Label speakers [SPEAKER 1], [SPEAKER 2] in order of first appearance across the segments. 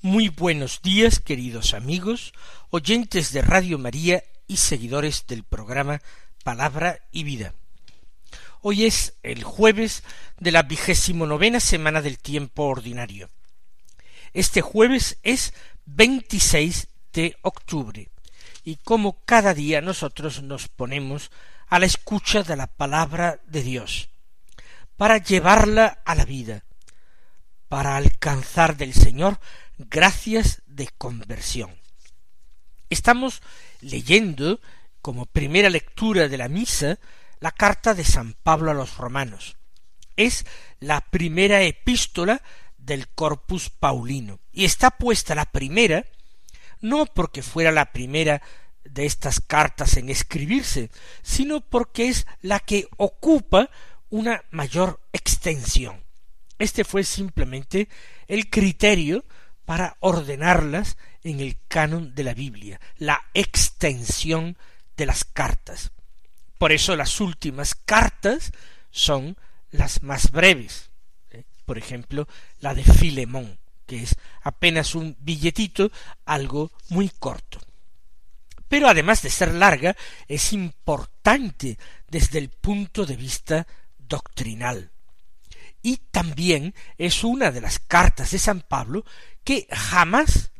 [SPEAKER 1] Muy buenos días, queridos amigos, oyentes de Radio María y seguidores del programa Palabra y Vida. Hoy es el jueves de la vigésimo novena semana del tiempo ordinario. Este jueves es 26 de octubre y como cada día nosotros nos ponemos a la escucha de la palabra de Dios para llevarla a la vida, para alcanzar del Señor gracias de conversión. Estamos leyendo como primera lectura de la misa la carta de San Pablo a los romanos. Es la primera epístola del corpus paulino y está puesta la primera no porque fuera la primera de estas cartas en escribirse, sino porque es la que ocupa una mayor extensión. Este fue simplemente el criterio para ordenarlas en el canon de la Biblia, la extensión de las cartas. Por eso las últimas cartas son las más breves. ¿eh? Por ejemplo, la de Filemón, que es apenas un billetito, algo muy corto. Pero además de ser larga, es importante desde el punto de vista doctrinal y también es una de las cartas de San Pablo que jamás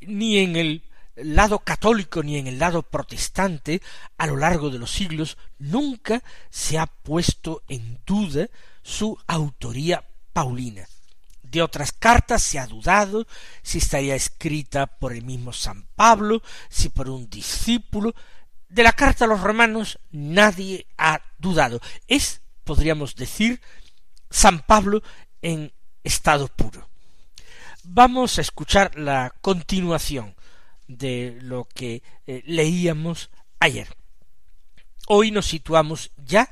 [SPEAKER 1] ni en el lado católico ni en el lado protestante a lo largo de los siglos nunca se ha puesto en duda su autoría paulina. De otras cartas se ha dudado si estaría escrita por el mismo San Pablo, si por un discípulo. De la carta a los romanos nadie ha dudado. Es, podríamos decir, San Pablo en estado puro. Vamos a escuchar la continuación de lo que eh, leíamos ayer. Hoy nos situamos ya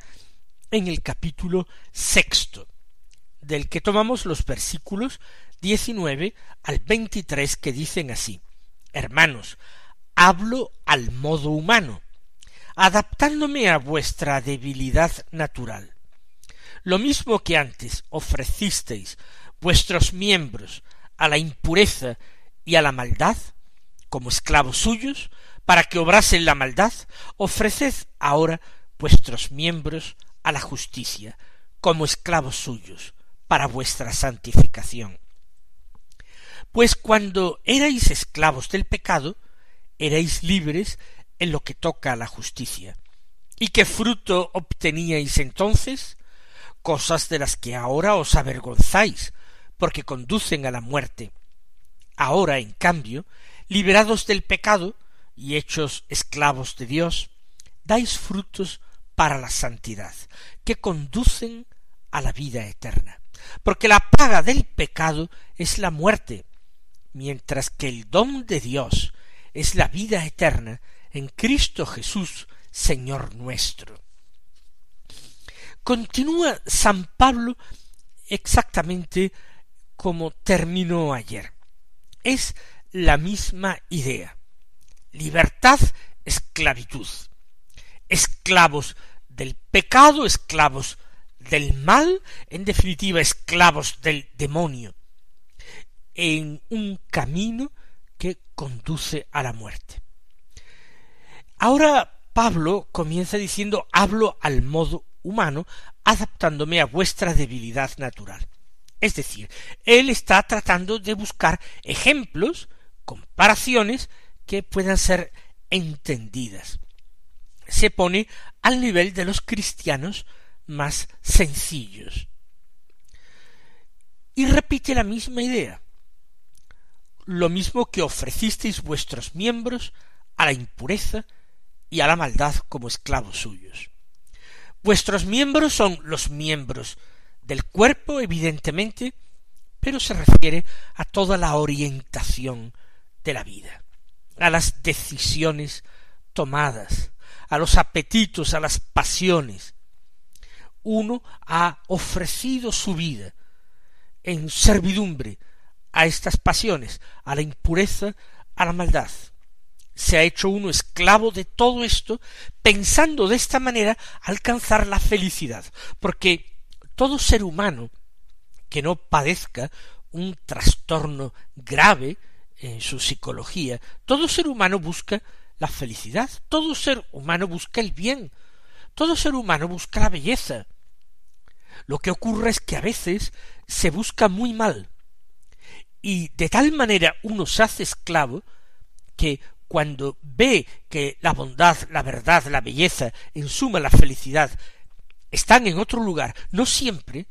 [SPEAKER 1] en el capítulo sexto, del que tomamos los versículos 19 al 23 que dicen así, Hermanos, hablo al modo humano, adaptándome a vuestra debilidad natural lo mismo que antes ofrecisteis vuestros miembros a la impureza y a la maldad, como esclavos suyos, para que obrasen la maldad, ofreced ahora vuestros miembros a la justicia, como esclavos suyos, para vuestra santificación. Pues cuando erais esclavos del pecado, erais libres en lo que toca a la justicia. ¿Y qué fruto obteníais entonces? cosas de las que ahora os avergonzáis, porque conducen a la muerte. Ahora, en cambio, liberados del pecado y hechos esclavos de Dios, dais frutos para la santidad, que conducen a la vida eterna. Porque la paga del pecado es la muerte, mientras que el don de Dios es la vida eterna en Cristo Jesús, Señor nuestro. Continúa San Pablo exactamente como terminó ayer. Es la misma idea. Libertad, esclavitud. Esclavos del pecado, esclavos del mal, en definitiva esclavos del demonio, en un camino que conduce a la muerte. Ahora Pablo comienza diciendo hablo al modo humano adaptándome a vuestra debilidad natural. Es decir, él está tratando de buscar ejemplos, comparaciones que puedan ser entendidas. Se pone al nivel de los cristianos más sencillos. Y repite la misma idea. Lo mismo que ofrecisteis vuestros miembros a la impureza y a la maldad como esclavos suyos. Vuestros miembros son los miembros del cuerpo, evidentemente, pero se refiere a toda la orientación de la vida, a las decisiones tomadas, a los apetitos, a las pasiones. Uno ha ofrecido su vida en servidumbre a estas pasiones, a la impureza, a la maldad. Se ha hecho uno esclavo de todo esto, pensando de esta manera alcanzar la felicidad, porque todo ser humano que no padezca un trastorno grave en su psicología, todo ser humano busca la felicidad, todo ser humano busca el bien, todo ser humano busca la belleza. Lo que ocurre es que a veces se busca muy mal, y de tal manera uno se hace esclavo que cuando ve que la bondad, la verdad, la belleza, en suma la felicidad, están en otro lugar, no siempre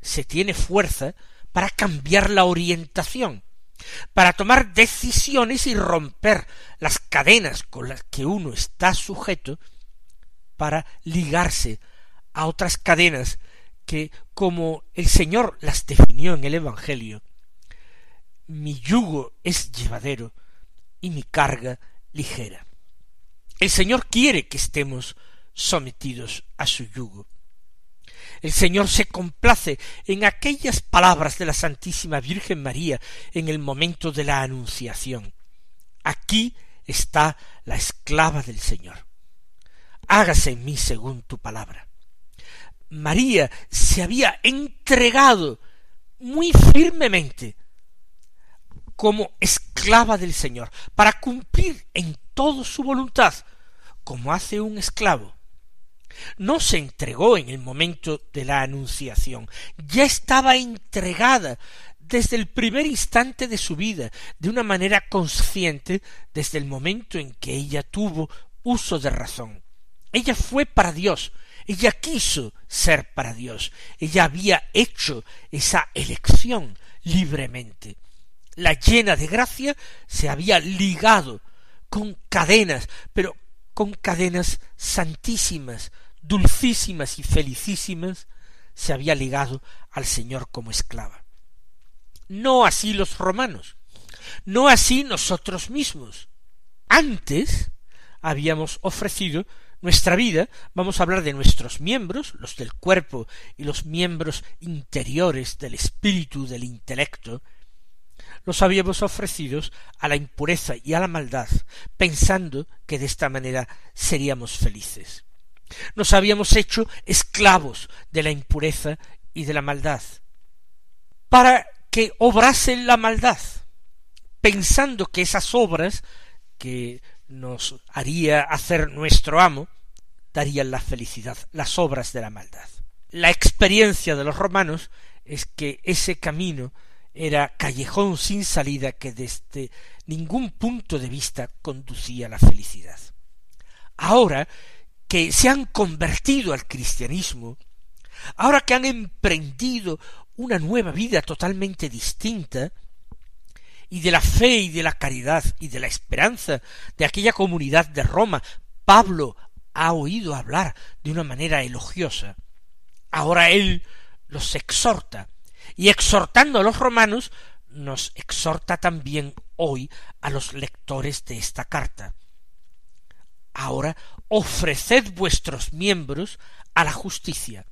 [SPEAKER 1] se tiene fuerza para cambiar la orientación, para tomar decisiones y romper las cadenas con las que uno está sujeto, para ligarse a otras cadenas que, como el Señor las definió en el Evangelio, mi yugo es llevadero y mi carga ligera. El Señor quiere que estemos sometidos a su yugo. El Señor se complace en aquellas palabras de la Santísima Virgen María en el momento de la Anunciación. Aquí está la esclava del Señor. Hágase en mí según tu palabra. María se había entregado muy firmemente como esclava del Señor, para cumplir en todo su voluntad, como hace un esclavo. No se entregó en el momento de la anunciación, ya estaba entregada desde el primer instante de su vida, de una manera consciente desde el momento en que ella tuvo uso de razón. Ella fue para Dios, ella quiso ser para Dios, ella había hecho esa elección libremente. La llena de gracia, se había ligado con cadenas, pero con cadenas santísimas, dulcísimas y felicísimas, se había ligado al Señor como esclava. No así los romanos, no así nosotros mismos. Antes habíamos ofrecido nuestra vida, vamos a hablar de nuestros miembros, los del cuerpo y los miembros interiores del espíritu, del intelecto, los habíamos ofrecidos a la impureza y a la maldad, pensando que de esta manera seríamos felices. Nos habíamos hecho esclavos de la impureza y de la maldad, para que obrasen la maldad, pensando que esas obras que nos haría hacer nuestro amo darían la felicidad, las obras de la maldad. La experiencia de los romanos es que ese camino era callejón sin salida que desde ningún punto de vista conducía a la felicidad. Ahora que se han convertido al cristianismo, ahora que han emprendido una nueva vida totalmente distinta, y de la fe y de la caridad y de la esperanza de aquella comunidad de Roma, Pablo ha oído hablar de una manera elogiosa. Ahora él los exhorta y exhortando a los romanos, nos exhorta también hoy a los lectores de esta carta. Ahora ofreced vuestros miembros a la justicia.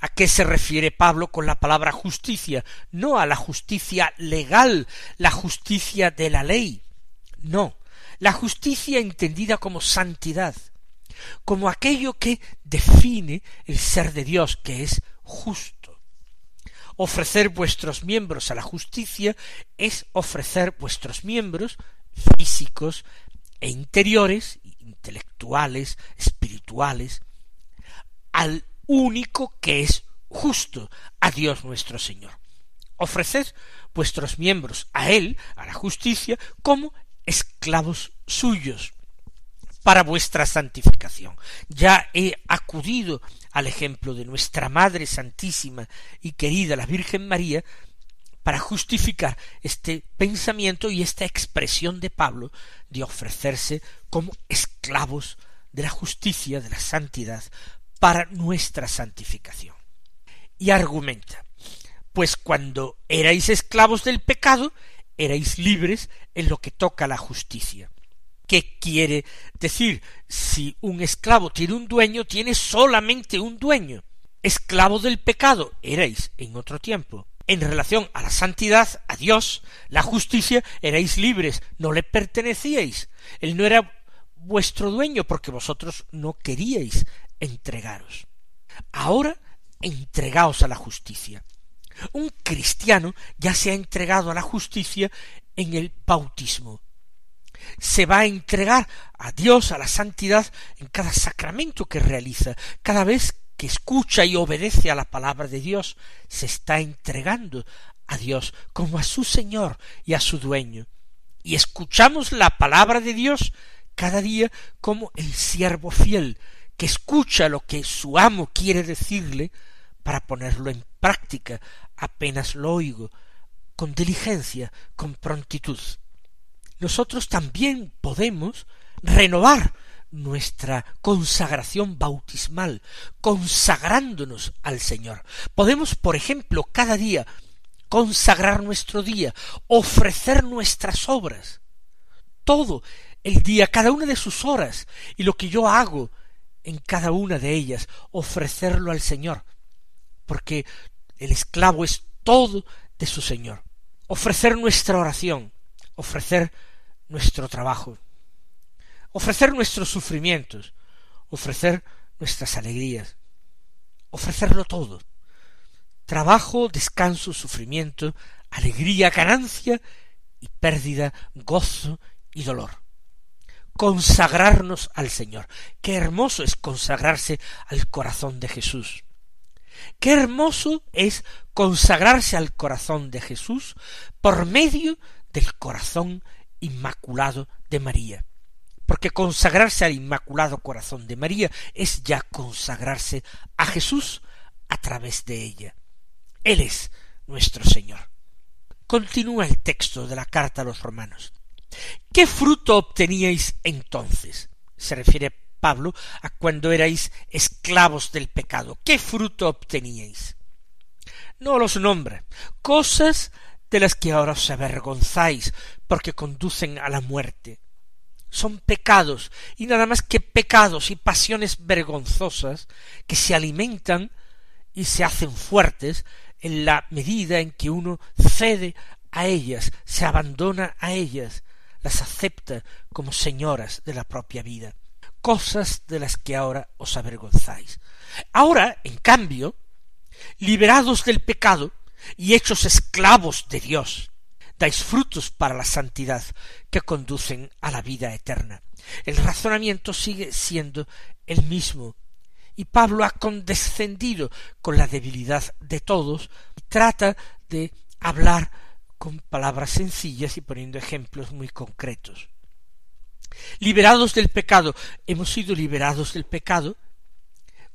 [SPEAKER 1] ¿A qué se refiere Pablo con la palabra justicia? No a la justicia legal, la justicia de la ley. No, la justicia entendida como santidad, como aquello que define el ser de Dios, que es justo ofrecer vuestros miembros a la justicia es ofrecer vuestros miembros físicos e interiores, intelectuales, espirituales, al único que es justo, a Dios nuestro Señor. Ofreced vuestros miembros a Él, a la justicia, como esclavos suyos, para vuestra santificación. Ya he acudido al ejemplo de nuestra Madre Santísima y querida la Virgen María, para justificar este pensamiento y esta expresión de Pablo de ofrecerse como esclavos de la justicia, de la santidad, para nuestra santificación. Y argumenta, pues cuando erais esclavos del pecado, erais libres en lo que toca a la justicia. ¿Qué quiere decir? Si un esclavo tiene un dueño, tiene solamente un dueño. Esclavo del pecado erais en otro tiempo. En relación a la santidad, a Dios, la justicia, erais libres, no le pertenecíais. Él no era vuestro dueño porque vosotros no queríais entregaros. Ahora entregaos a la justicia. Un cristiano ya se ha entregado a la justicia en el bautismo. Se va a entregar a Dios, a la santidad, en cada sacramento que realiza. Cada vez que escucha y obedece a la palabra de Dios, se está entregando a Dios como a su Señor y a su dueño. Y escuchamos la palabra de Dios cada día como el siervo fiel, que escucha lo que su amo quiere decirle para ponerlo en práctica apenas lo oigo, con diligencia, con prontitud. Nosotros también podemos renovar nuestra consagración bautismal, consagrándonos al Señor. Podemos, por ejemplo, cada día consagrar nuestro día, ofrecer nuestras obras, todo el día, cada una de sus horas, y lo que yo hago en cada una de ellas, ofrecerlo al Señor, porque el esclavo es todo de su Señor. Ofrecer nuestra oración, ofrecer nuestro trabajo, ofrecer nuestros sufrimientos, ofrecer nuestras alegrías, ofrecerlo todo. Trabajo, descanso, sufrimiento, alegría, ganancia y pérdida, gozo y dolor consagrarnos al Señor. Qué hermoso es consagrarse al corazón de Jesús. Qué hermoso es consagrarse al corazón de Jesús por medio del corazón inmaculado de María. Porque consagrarse al inmaculado corazón de María es ya consagrarse a Jesús a través de ella. Él es nuestro Señor. Continúa el texto de la carta a los romanos. ¿Qué fruto obteníais entonces? Se refiere Pablo a cuando erais esclavos del pecado. ¿Qué fruto obteníais? No los nombra. Cosas de las que ahora os avergonzáis porque conducen a la muerte. Son pecados y nada más que pecados y pasiones vergonzosas que se alimentan y se hacen fuertes en la medida en que uno cede a ellas, se abandona a ellas, las acepta como señoras de la propia vida, cosas de las que ahora os avergonzáis. Ahora, en cambio, liberados del pecado y hechos esclavos de Dios, dais frutos para la santidad que conducen a la vida eterna. El razonamiento sigue siendo el mismo, y Pablo ha condescendido con la debilidad de todos y trata de hablar con palabras sencillas y poniendo ejemplos muy concretos. Liberados del pecado, hemos sido liberados del pecado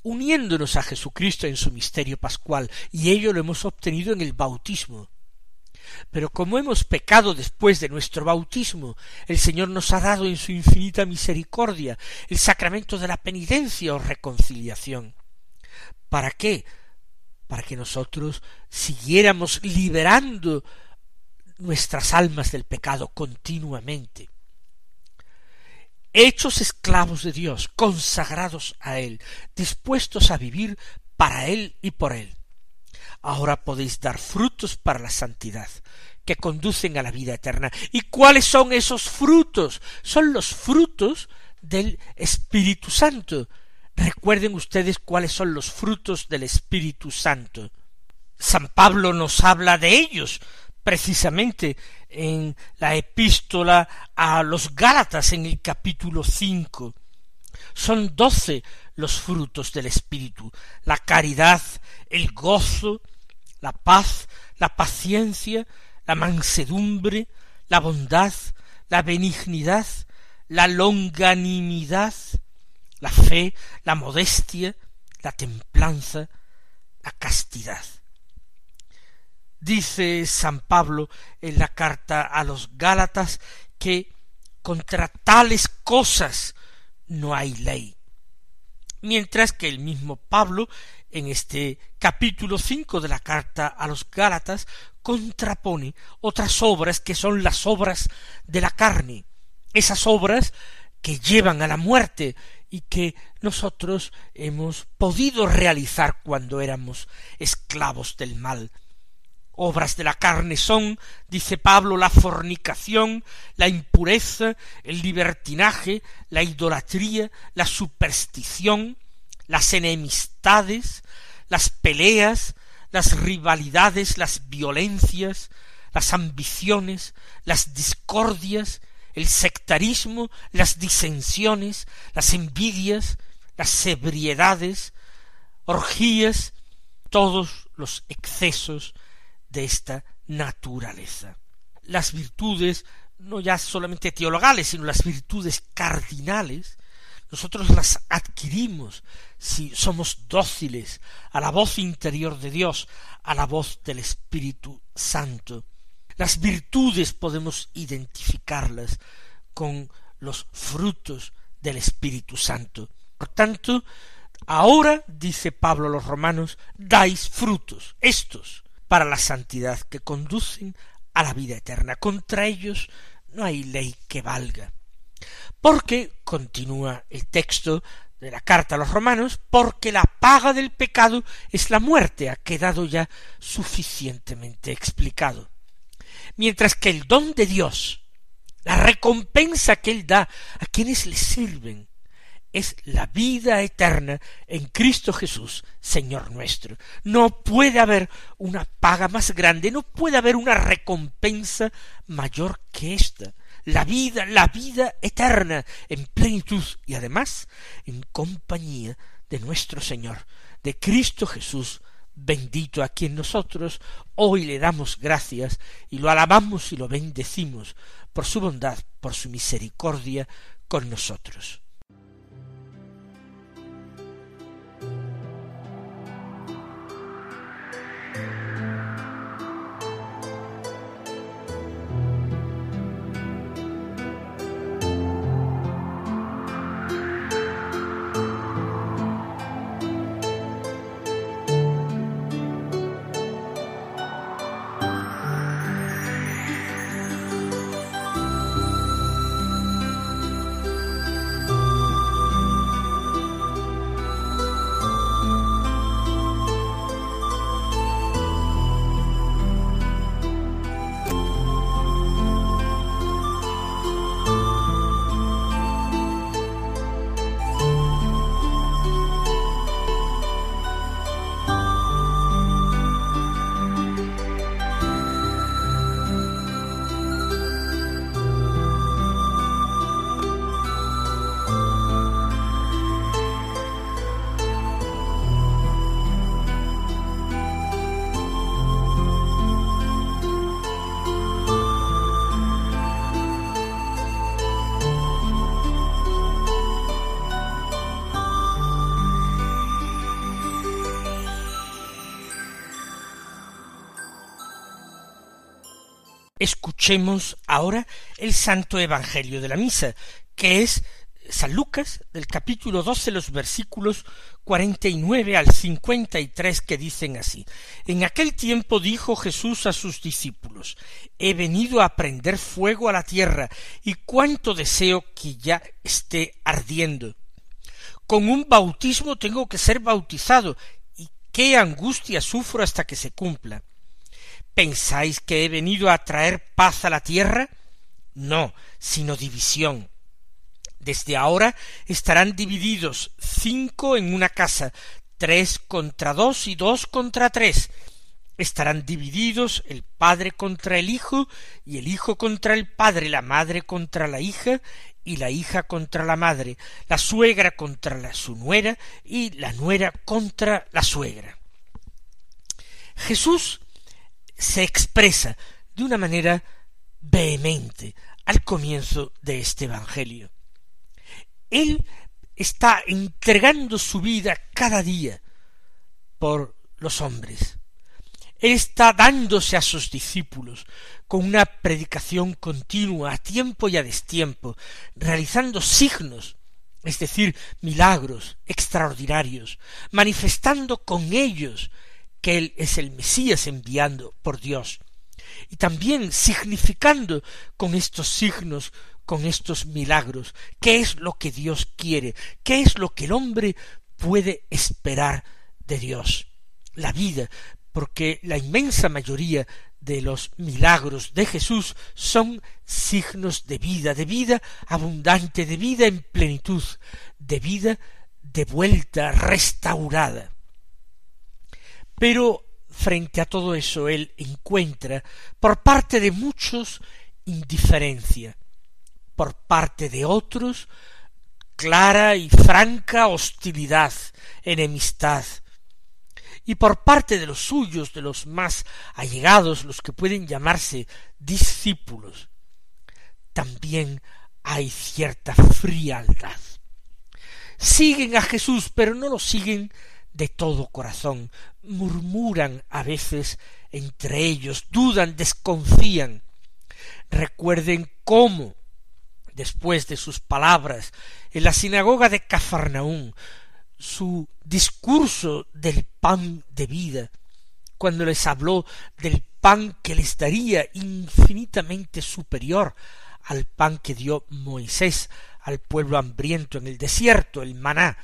[SPEAKER 1] uniéndonos a Jesucristo en su misterio pascual, y ello lo hemos obtenido en el bautismo. Pero como hemos pecado después de nuestro bautismo, el Señor nos ha dado en su infinita misericordia el sacramento de la penitencia o reconciliación. ¿Para qué? Para que nosotros siguiéramos liberando nuestras almas del pecado continuamente. Hechos esclavos de Dios, consagrados a Él, dispuestos a vivir para Él y por Él. Ahora podéis dar frutos para la santidad, que conducen a la vida eterna. ¿Y cuáles son esos frutos? Son los frutos del Espíritu Santo. Recuerden ustedes cuáles son los frutos del Espíritu Santo. San Pablo nos habla de ellos, precisamente en la epístola a los Gálatas en el capítulo cinco. Son doce los frutos del Espíritu la caridad, el gozo, la paz, la paciencia, la mansedumbre, la bondad, la benignidad, la longanimidad, la fe, la modestia, la templanza, la castidad. Dice San Pablo en la carta a los Gálatas que contra tales cosas no hay ley. Mientras que el mismo Pablo, en este capítulo cinco de la carta a los Gálatas, contrapone otras obras que son las obras de la carne, esas obras que llevan a la muerte y que nosotros hemos podido realizar cuando éramos esclavos del mal. Obras de la carne son, dice Pablo, la fornicación, la impureza, el libertinaje, la idolatría, la superstición, las enemistades, las peleas, las rivalidades, las violencias, las ambiciones, las discordias, el sectarismo, las disensiones, las envidias, las ebriedades, orgías, todos los excesos de esta naturaleza. Las virtudes, no ya solamente teologales, sino las virtudes cardinales, nosotros las adquirimos si somos dóciles a la voz interior de Dios, a la voz del Espíritu Santo. Las virtudes podemos identificarlas con los frutos del Espíritu Santo. Por tanto, ahora, dice Pablo a los romanos, dais frutos, estos, para la santidad que conducen a la vida eterna. Contra ellos no hay ley que valga. Porque, continúa el texto de la carta a los romanos, porque la paga del pecado es la muerte, ha quedado ya suficientemente explicado. Mientras que el don de Dios, la recompensa que Él da a quienes le sirven, es la vida eterna en Cristo Jesús, Señor nuestro. No puede haber una paga más grande, no puede haber una recompensa mayor que esta la vida, la vida eterna, en plenitud y además en compañía de nuestro Señor, de Cristo Jesús, bendito a quien nosotros hoy le damos gracias y lo alabamos y lo bendecimos por su bondad, por su misericordia con nosotros. Escuchemos ahora el Santo Evangelio de la Misa, que es San Lucas, del capítulo doce, los versículos cuarenta y nueve al cincuenta y tres, que dicen así. En aquel tiempo dijo Jesús a sus discípulos, He venido a prender fuego a la tierra, y cuánto deseo que ya esté ardiendo. Con un bautismo tengo que ser bautizado, y qué angustia sufro hasta que se cumpla. ¿Pensáis que he venido a traer paz a la tierra? No, sino división. Desde ahora estarán divididos cinco en una casa, tres contra dos y dos contra tres. Estarán divididos el padre contra el hijo, y el hijo contra el padre, la madre contra la hija, y la hija contra la madre, la suegra contra la su nuera, y la nuera contra la suegra. Jesús se expresa de una manera vehemente al comienzo de este Evangelio. Él está entregando su vida cada día por los hombres. Él está dándose a sus discípulos con una predicación continua, a tiempo y a destiempo, realizando signos, es decir, milagros extraordinarios, manifestando con ellos que Él es el Mesías enviando por Dios, y también significando con estos signos con estos milagros, qué es lo que Dios quiere, qué es lo que el hombre puede esperar de Dios. La vida, porque la inmensa mayoría de los milagros de Jesús son signos de vida, de vida abundante, de vida en plenitud, de vida de vuelta restaurada. Pero frente a todo eso él encuentra por parte de muchos indiferencia, por parte de otros clara y franca hostilidad, enemistad, y por parte de los suyos, de los más allegados, los que pueden llamarse discípulos, también hay cierta frialdad. Siguen a Jesús, pero no lo siguen de todo corazón, murmuran a veces entre ellos, dudan, desconfían. Recuerden cómo, después de sus palabras en la sinagoga de Cafarnaún, su discurso del pan de vida, cuando les habló del pan que les daría infinitamente superior al pan que dio Moisés al pueblo hambriento en el desierto, el maná,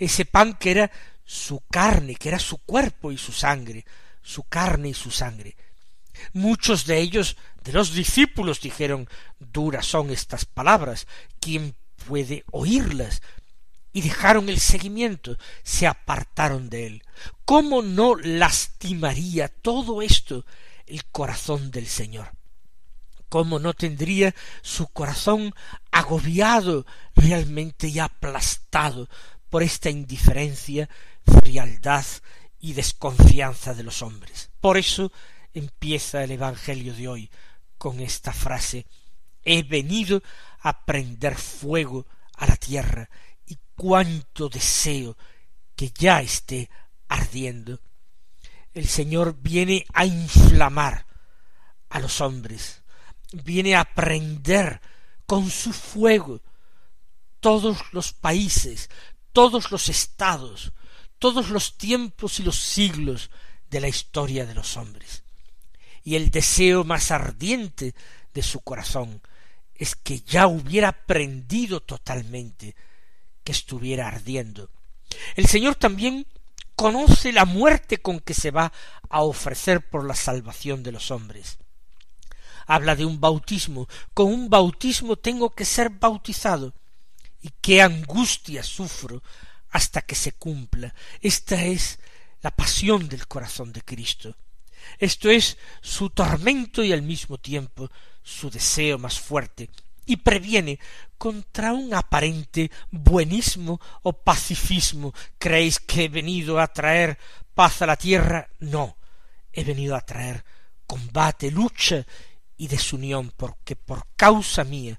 [SPEAKER 1] ese pan que era su carne, que era su cuerpo y su sangre, su carne y su sangre. Muchos de ellos, de los discípulos, dijeron duras son estas palabras, ¿quién puede oírlas? y dejaron el seguimiento, se apartaron de él. ¿Cómo no lastimaría todo esto el corazón del Señor? ¿Cómo no tendría su corazón agobiado realmente y aplastado por esta indiferencia, frialdad y desconfianza de los hombres? Por eso empieza el Evangelio de hoy con esta frase He venido a prender fuego a la tierra cuánto deseo que ya esté ardiendo. El Señor viene a inflamar a los hombres, viene a prender con su fuego todos los países, todos los estados, todos los tiempos y los siglos de la historia de los hombres. Y el deseo más ardiente de su corazón es que ya hubiera prendido totalmente que estuviera ardiendo. El Señor también conoce la muerte con que se va a ofrecer por la salvación de los hombres. Habla de un bautismo. Con un bautismo tengo que ser bautizado. Y qué angustia sufro hasta que se cumpla. Esta es la pasión del corazón de Cristo. Esto es su tormento y al mismo tiempo su deseo más fuerte y previene contra un aparente buenismo o pacifismo. ¿Creéis que he venido a traer paz a la tierra? No, he venido a traer combate, lucha y desunión, porque por causa mía